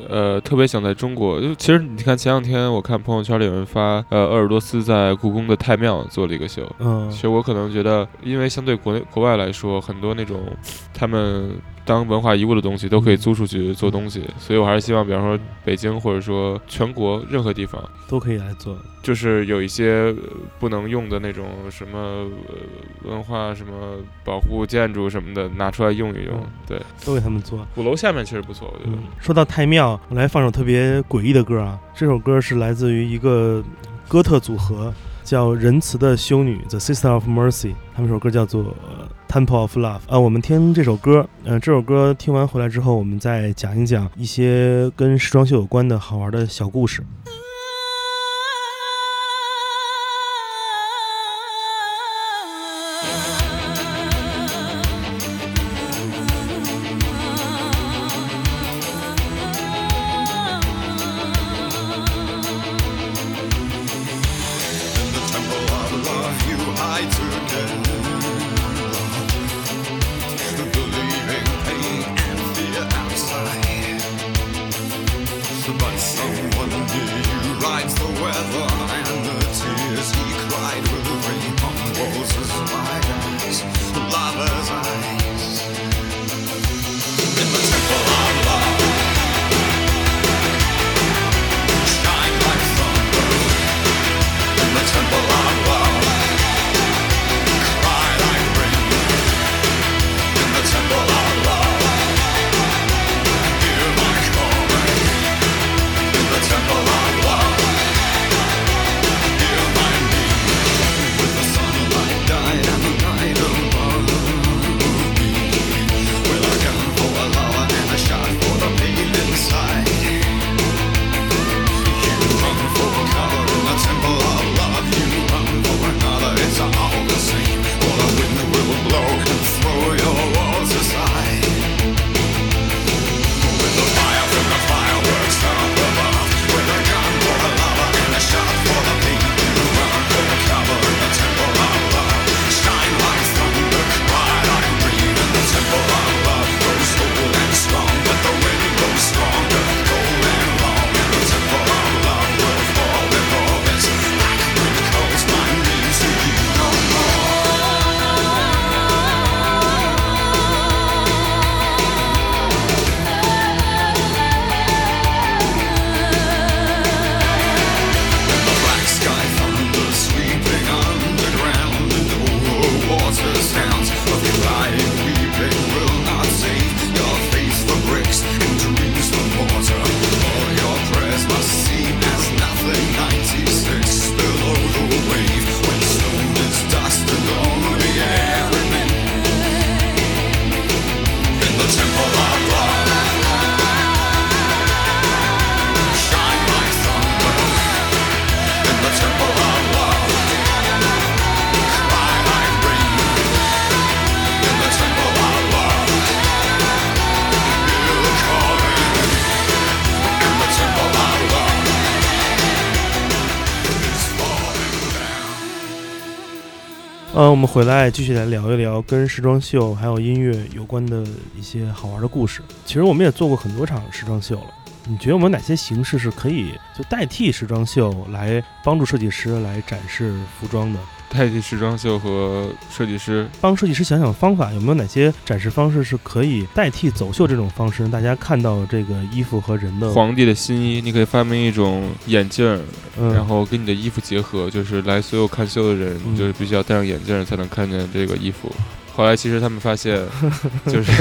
呃，特别想在中国。就其实你看前两天我看朋友圈里有人发，呃，鄂尔多斯在故宫的太庙做了一个秀。嗯其实我可能觉得，因为相对国内国外来说，很多那种他们当文化遗物的东西都可以租出去做东西，所以我还是希望，比方说北京或者说全国任何地方，都可以来做。就是有一些呃不能用的那种什么呃文化什么保护建筑什么的拿出来用一用嗯。对，都给他们做。鼓楼下面确实不错，我觉得。嗯，说到太庙，我来放首特别诡异的歌啊。这首歌是来自于一个哥特组合，叫仁慈的修女 The Sister of Mercy。他们首歌叫做呃 Temple of Love 啊。我们听这首歌，嗯、这首歌听完回来之后，我们再讲一讲一些跟时装秀有关的好玩的小故事。呃，我们回来继续来聊一聊跟时装秀还有音乐有关的一些好玩的故事。其实我们也做过很多场时装秀了。你觉得我们哪些形式是可以就代替时装秀来帮助设计师来展示服装的？代替时装秀和设计师，帮设计师想想方法，有没有哪些展示方式是可以代替走秀这种方式，让大家看到这个衣服和人的？皇帝的新衣，你可以发明一种眼镜儿，嗯，然后跟你的衣服结合，就是来所有看秀的人，嗯就是必须要戴上眼镜才能看见这个衣服。后来其实他们发现，(laughs) 就是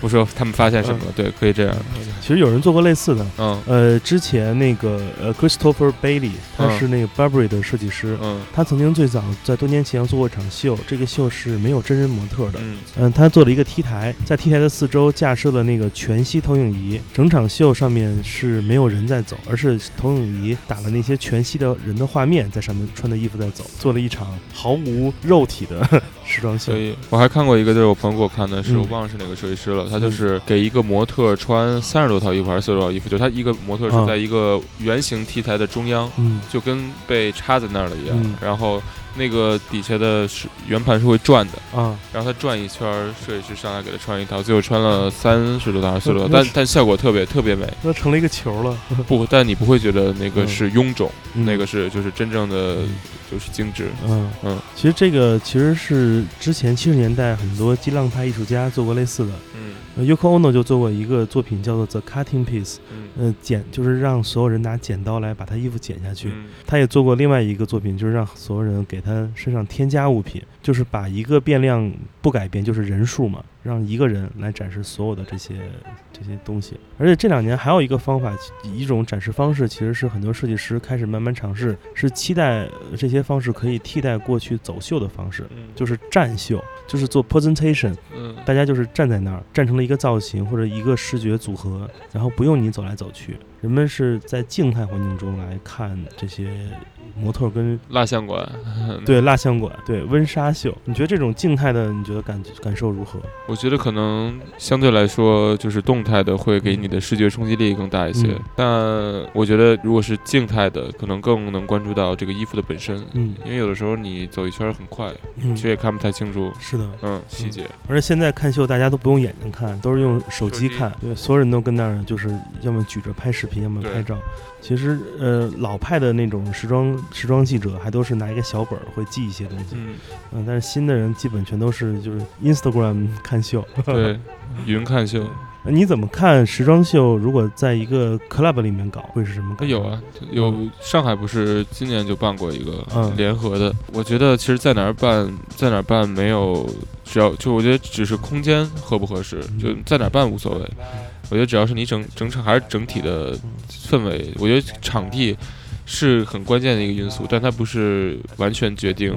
不说他们发现什么，对，可以这样，其实有人做过类似的。嗯。呃，之前那个呃，Christopher Bailey，他嗯。是那个 Burberry 的设计师，嗯。他曾经最早在多年前做过一场秀，这个秀是没有真人模特的。嗯。嗯，他做了一个 T 台，在 T 台的四周架设了那个全息投影仪，整场秀上面是没有人在走，而是投影仪打了那些全息的人的画面在上面穿的衣服在走，做了一场毫无肉体的 (laughs) 时装秀。所。以我还看过一个，就是我朋友给我看的，是嗯。我忘了是哪个设计师了，他就是给一个模特穿三十多套衣服还是四十多套衣服，就他一个模特是啊。在一个圆形 T 台的中央，嗯。就跟被插在那儿了一样嗯，然后那个底下的是圆盘是会转的。啊，然后他转一圈儿，设计师上来给他穿一套，最后穿了三十多套还是四十多套，但但效果特别特别美。那成了一个球了。不，但你不会觉得那个嗯是臃肿，嗯那个是就是真正的嗯就是精致。嗯嗯，其实这个其实是之前七十年代很多激浪派艺术家做过类似的。嗯呃 Yoko Ono 就做过一个作品叫做 The Cutting Piece，嗯呃，剪就是让所有人拿剪刀来把他衣服剪下去。嗯他也做过另外一个作品，就是让所有人给他身上添加物品，就是把一个变量不改变，就是人数嘛，让一个人来展示所有的这些这些东西。而且这两年还有一个方法，一种展示方式，其实是很多设计师开始慢慢尝试，是期待呃这些方式可以替代过去走秀的方式，嗯就是站秀，就是做 presentation，嗯大家就是站在那儿，站成了一个造型或者一个视觉组合，然后不用你走来走去，人们是在静态环境中来看这些模特跟蜡像馆，对蜡像馆、对温莎秀。你觉得这种静态的，你觉得感感受如何？我觉得可能相对来说，就是动态的会给你的视觉冲击力更大一些。嗯但我觉得如果是静态的，可能更能关注到这个衣服的本身，嗯因为有的时候你走一圈很快，嗯其实也看不太清楚。是的。嗯，细节。而且现在看秀，大家都不用眼睛看，都是用手机手机看。对，所有人都跟那儿，就是要么举着拍视频，要么拍照。其实，呃，老派的那种时装时装记者，还都是拿一个小本儿会记一些东西。嗯，嗯，但是新的人基本全都是就是 Instagram 看秀。(laughs) 对，云看秀。你怎么看时装秀？如果在一个 club 里面搞，会是什么感觉？有啊，有上海不是今年就办过一个嗯联合的。我觉得其实在哪儿办，在哪儿办没有，只要就我觉得只是空间合不合适，嗯就在哪儿办无所谓。我觉得只要是你整整场还是整体的氛围，我觉得场地是很关键的一个因素，但它不是完全决定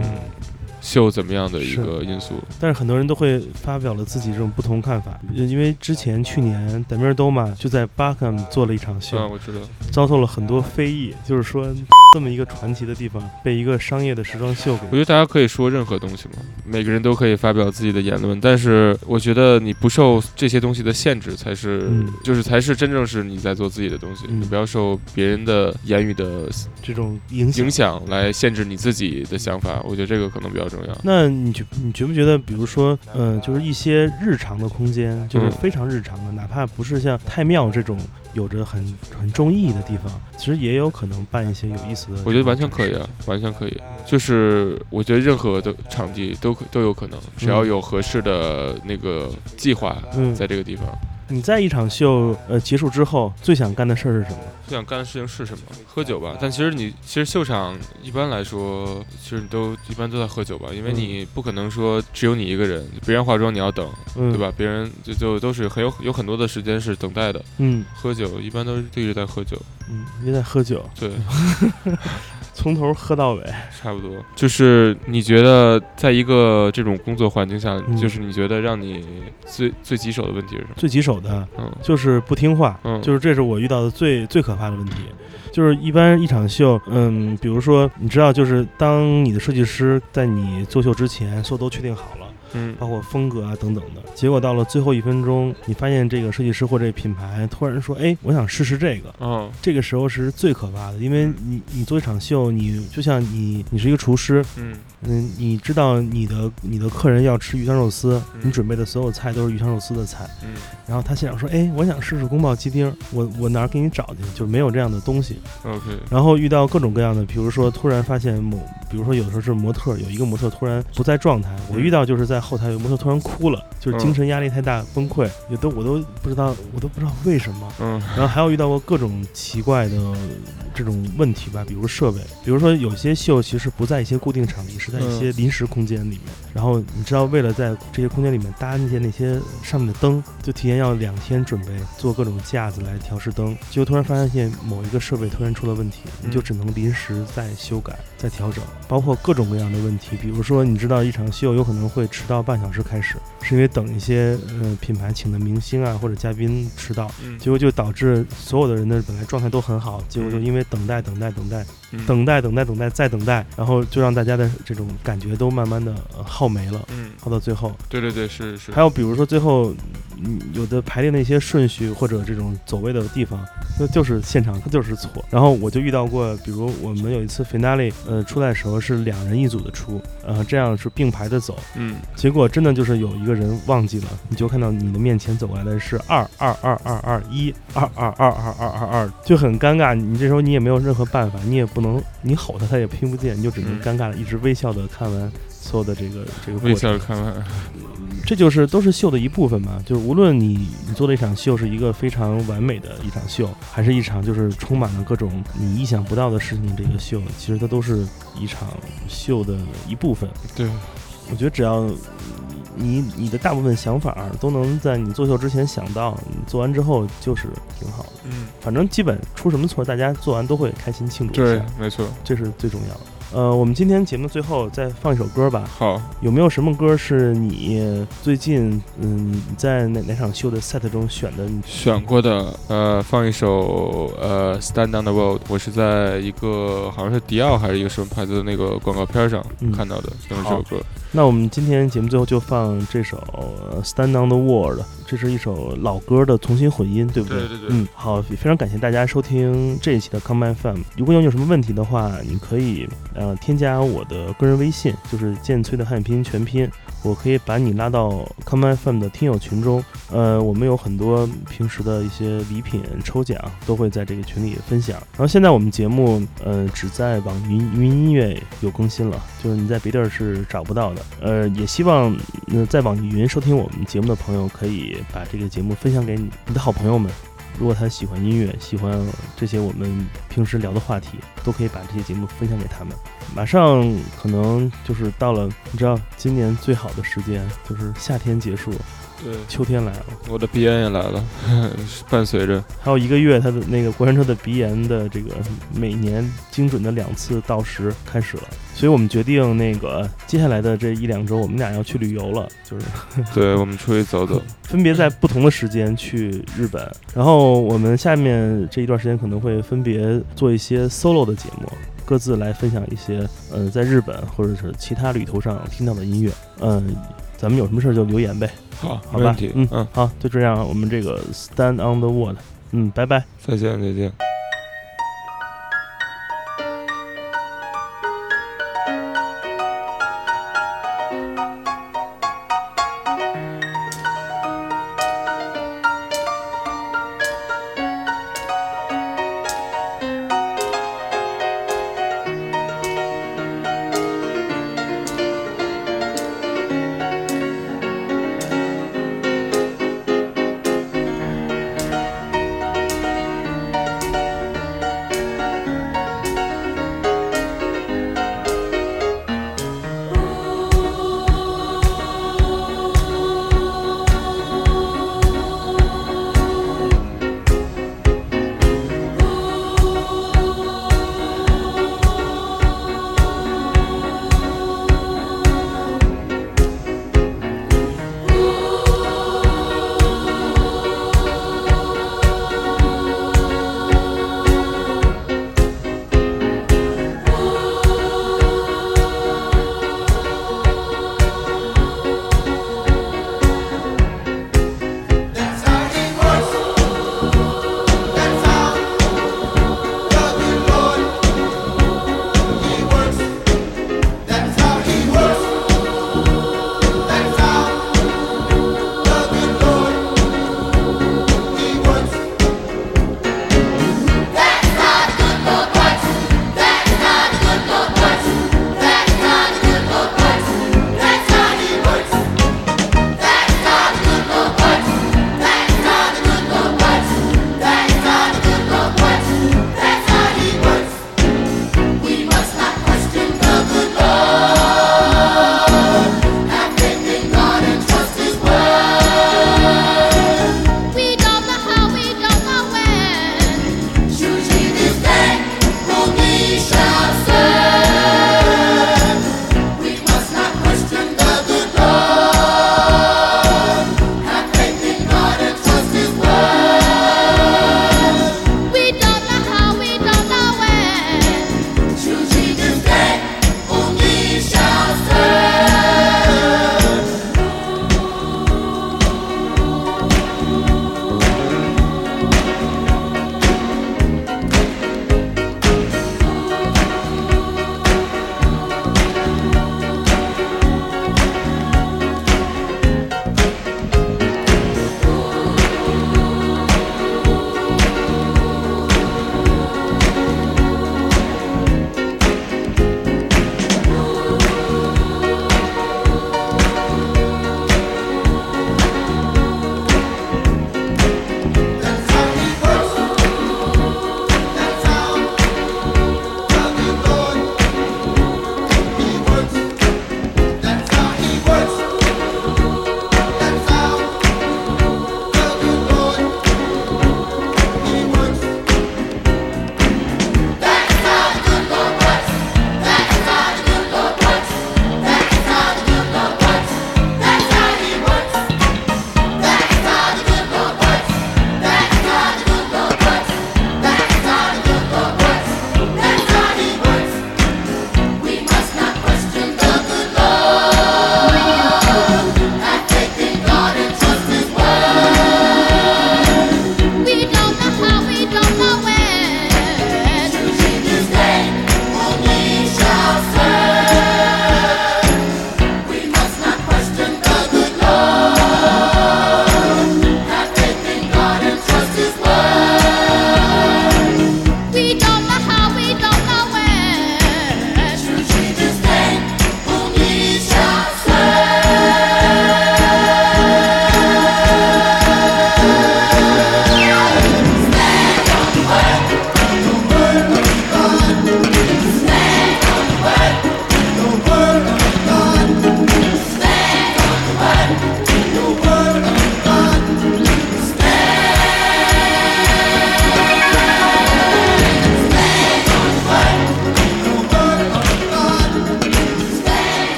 秀怎么样的一个因素。但是很多人都会发表了自己这种不同看法，因为之前去年德米尔多嘛就在巴克姆做了一场秀，啊，我知道。遭受了很多非议，就是说这么一个传奇的地方被一个商业的时装秀给我觉得大家可以说任何东西嘛，每个人都可以发表自己的言论，但是我觉得你不受这些东西的限制，才是、嗯就是才是真正是你在做自己的东西。嗯你不要受别人的言语的这种影响影。响来限制你自己的想法，我觉得这个可能比较重要。那你觉你觉不觉得，比如说，嗯、就是一些日常的空间，就是嗯非常日常的，哪怕不是像太庙这种有着很很重意义的地方，其实也有可能办一些有意思的。我觉得完全可以啊，完全可以。就是我觉得任何的场地都可都有可能，只要有合适的那个计划嗯，在这个地方。你在一场秀呃结束之后，最想干的事儿是什么？最想干的事情是什么？喝酒吧。但其实你其实秀场一般来说，其实你都一般都在喝酒吧，因为嗯你不可能说只有你一个人，别人化妆你要等，嗯，对？吧？别人就就都是很有有很多的时间是等待的。嗯喝酒一般都是一直在喝酒，嗯，一直在喝酒，对，(laughs) 从头喝到尾。差不多。就是你觉得在一个这种工作环境下，嗯就是你觉得让你最最棘手的问题是什么？最棘手的嗯就是不听话，嗯就是这是我遇到的最最可怕的问题。就是一般一场秀，嗯，比如说你知道，就是当你的设计师在你做秀之前，所有都确定好了，嗯包括风格啊等等的。结果到了最后一分钟，你发现这个设计师或这个品牌突然说：“哎，我想试试这个。”嗯这个时候是最可怕的，因为你你做一场秀，你就像你你是一个厨师，嗯嗯，你知道你的你的客人要吃鱼香肉丝，嗯你准备的所有菜都是鱼香肉丝的菜，嗯然后他心想说：“哎，我想试试宫保鸡丁，我我哪儿给你找去？就是没有这样的东西。” OK 然后遇到各种各样的，比如说突然发现某，比如说有的时候是模特，有一个模特突然不在状态，我遇到就是在后台有模特突然哭了，就是精神压力太大崩溃，也都我都不知道，我都不知道为什么。嗯然后还有遇到过各种奇怪的这种问题吧，比如设备，比如说有些秀其实不在一些固定场地，是在一些临时空间里面。然后你知道，为了在这些空间里面搭那些那些上面的灯，就提前要两天准备，做各种架子来调试灯。结果突然发现某一个设备突然出了问题，你就只能临时再修改、再调整，包括各种各样的问题。比如说，你知道一场秀有可能会迟到半小时开始，是因为等一些呃品牌请的明星啊或者嘉宾迟到。嗯结果就导致所有的人的本来状态都很好，结果就因为等待、等待、等待、嗯等待、等待、等待再等待，然后就让大家的这种感觉都慢慢的耗没了，嗯，耗到最后。对对对，是是。还有比如说最后，嗯，有的排列的一些顺序或者这种走位的地方，那就是现场它就是错。然后我就遇到过，比如我们有一次 finale，呃，出来的时候是两人一组的出，呃，这样是并排的走，嗯结果真的就是有一个人忘记了，你就看到你的面前走过来的是二二二二二一二二二二二二二，就很尴尬。你这时候你也没有任何办法，你也不能你吼他，他也听不见，你就只能尴尬的一直微笑的看完所有的这个这个过微程。笑看完。这就是都是秀的一部分嘛。就是无论你你做的一场秀是一个非常完美的一场秀，还是一场就是充满了各种你意想不到的事情，这个秀其实它都是一场秀的一部分。对，我觉得只要你你的大部分想法都能在你做秀之前想到，你做完之后就是挺好的。嗯，反正基本出什么错，大家做完都会开心庆祝一对下，，没错。这是最重要的。呃，我们今天节目最后再放一首歌吧。好，有没有什么歌是你最近嗯在哪哪场秀的 set 中选的？你选过的，呃，放一首呃《Stand on the World》，我是在一个好像是迪奥还是一个什么牌子的那个广告片上嗯看到的，就是这首歌。那我们今天节目最后就放这首呃《Stand on the World》，这是一首老歌的重新混音，对不对？对对对嗯，好，非常感谢大家收听这一期的 Come FM。如果有有什么问题的话，你可以呃添加我的个人微信，就是剑崔的汉语拼音全拼，我可以把你拉到 Come FM 的听友群中。呃，我们有很多平时的一些礼品抽奖都会在这个群里分享。然后现在我们节目呃只在网易云云音乐有更新了，就是你在别地儿是找不到的。呃，也希望呃在网易云收听我们节目的朋友可以把这个节目分享给你你的好朋友们。如果他喜欢音乐，喜欢这些我们平时聊的话题，都可以把这些节目分享给他们。马上可能就是到了，你知道今年最好的时间就是夏天结束，对，秋天来了。我的鼻炎也来了，(laughs) 伴随着。还有一个月，他的那个过山车的鼻炎的这个每年精准的两次到时开始了，所以我们决定那个接下来的这一两周，我们俩要去旅游了，就是 (laughs) 对，我们出去走走。(laughs) 分别在不同的时间去日本，然后我们下面这一段时间可能会分别做一些 solo 的节目，各自来分享一些呃在日本或者是其他旅途上听到的音乐，嗯、咱们有什么事儿就留言呗，好，好吧？嗯嗯，好，就这样，我们这个 stand on the world，嗯，拜拜。再见，再见。